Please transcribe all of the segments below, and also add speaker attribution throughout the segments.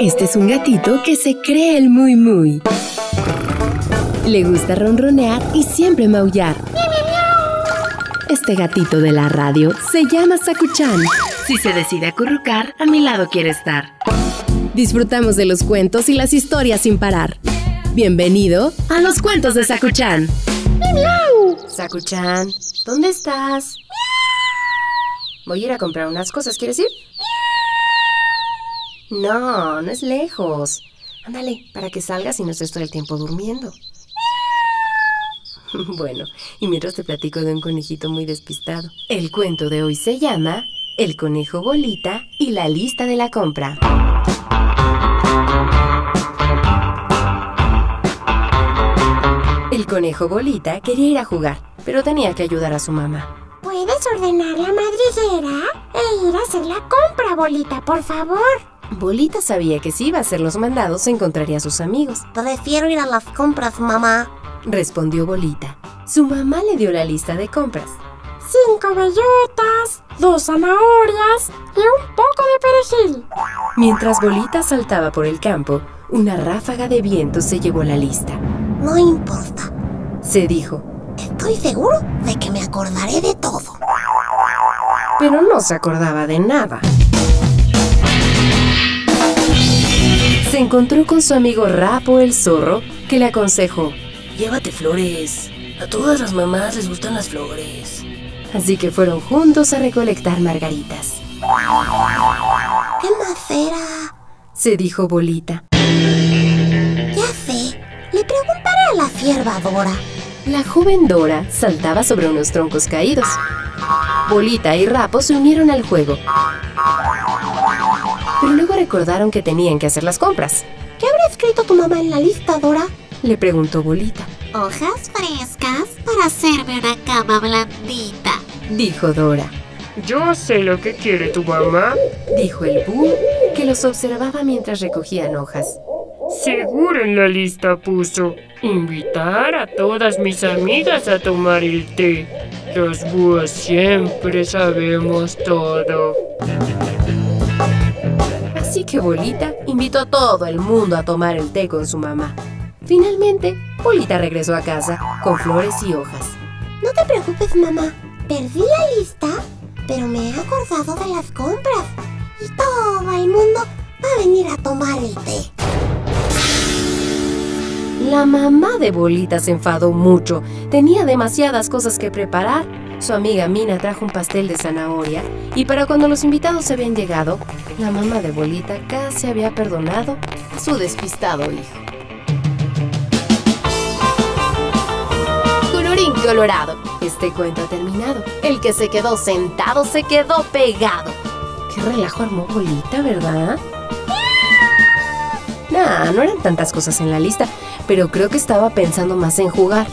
Speaker 1: Este es un gatito que se cree el muy muy. Le gusta ronronear y siempre maullar. Este gatito de la radio se llama Sakuchan. Si se decide acurrucar, a mi lado quiere estar. Disfrutamos de los cuentos y las historias sin parar. Bienvenido a los cuentos de Sakuchan. Sakuchan, ¿dónde estás? Voy a ir a comprar unas cosas, ¿quieres ir? No, no es lejos. Ándale, para que salgas y no estés todo el tiempo durmiendo. Bueno, y mientras te platico de un conejito muy despistado. El cuento de hoy se llama El conejo bolita y la lista de la compra. El conejo bolita quería ir a jugar, pero tenía que ayudar a su mamá.
Speaker 2: ¿Puedes ordenar la madriguera e ir a hacer la compra, bolita, por favor?
Speaker 1: Bolita sabía que si iba a hacer los mandados encontraría a sus amigos.
Speaker 2: Prefiero ir a las compras, mamá.
Speaker 1: Respondió Bolita. Su mamá le dio la lista de compras.
Speaker 2: Cinco bellotas, dos zanahorias y un poco de perejil.
Speaker 1: Mientras Bolita saltaba por el campo, una ráfaga de viento se llevó la lista.
Speaker 2: No importa.
Speaker 1: Se dijo.
Speaker 2: Estoy seguro de que me acordaré de todo.
Speaker 1: Pero no se acordaba de nada. Se encontró con su amigo Rapo el zorro, que le aconsejó.
Speaker 3: Llévate flores. A todas las mamás les gustan las flores.
Speaker 1: Así que fueron juntos a recolectar margaritas.
Speaker 2: ¡Qué macera!
Speaker 1: Se dijo Bolita.
Speaker 2: Ya sé. Le preguntaré a la cierva Dora.
Speaker 1: La joven Dora saltaba sobre unos troncos caídos. Bolita y Rapo se unieron al juego. Pero luego recordaron que tenían que hacer las compras.
Speaker 2: ¿Qué habrá escrito tu mamá en la lista, Dora?
Speaker 1: Le preguntó Bolita.
Speaker 2: Hojas frescas para hacerme una cama blandita.
Speaker 1: Dijo Dora.
Speaker 4: Yo sé lo que quiere tu mamá.
Speaker 1: Dijo el búho, que los observaba mientras recogían hojas.
Speaker 4: Seguro en la lista puso invitar a todas mis amigas a tomar el té. Los búhos siempre sabemos todo.
Speaker 1: Así que Bolita invitó a todo el mundo a tomar el té con su mamá. Finalmente, Bolita regresó a casa con flores y hojas.
Speaker 2: No te preocupes, mamá. Perdí la lista, pero me he acordado de las compras. Y todo el mundo va a venir a tomar el té.
Speaker 1: La mamá de Bolita se enfadó mucho. Tenía demasiadas cosas que preparar. Su amiga Mina trajo un pastel de zanahoria y para cuando los invitados habían llegado, la mamá de Bolita casi había perdonado a su despistado hijo. Colorín colorado, este cuento ha terminado. El que se quedó sentado se quedó pegado. Qué relajo armó Bolita, ¿verdad? Nah, no eran tantas cosas en la lista, pero creo que estaba pensando más en jugar.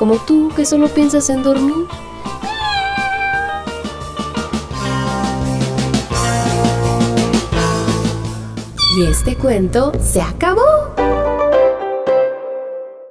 Speaker 1: Como tú, que solo piensas en dormir. Y este cuento se acabó.